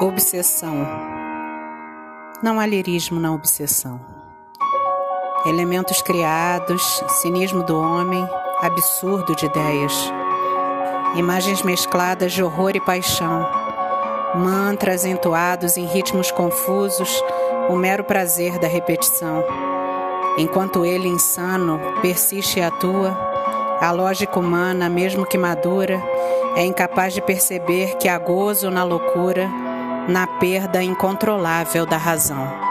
Obsessão. Não há lirismo na obsessão. Elementos criados, cinismo do homem, absurdo de ideias. Imagens mescladas de horror e paixão. Mantras entoados em ritmos confusos, o mero prazer da repetição. Enquanto ele, insano, persiste e atua, a lógica humana, mesmo que madura, é incapaz de perceber que há gozo na loucura na perda incontrolável da razão.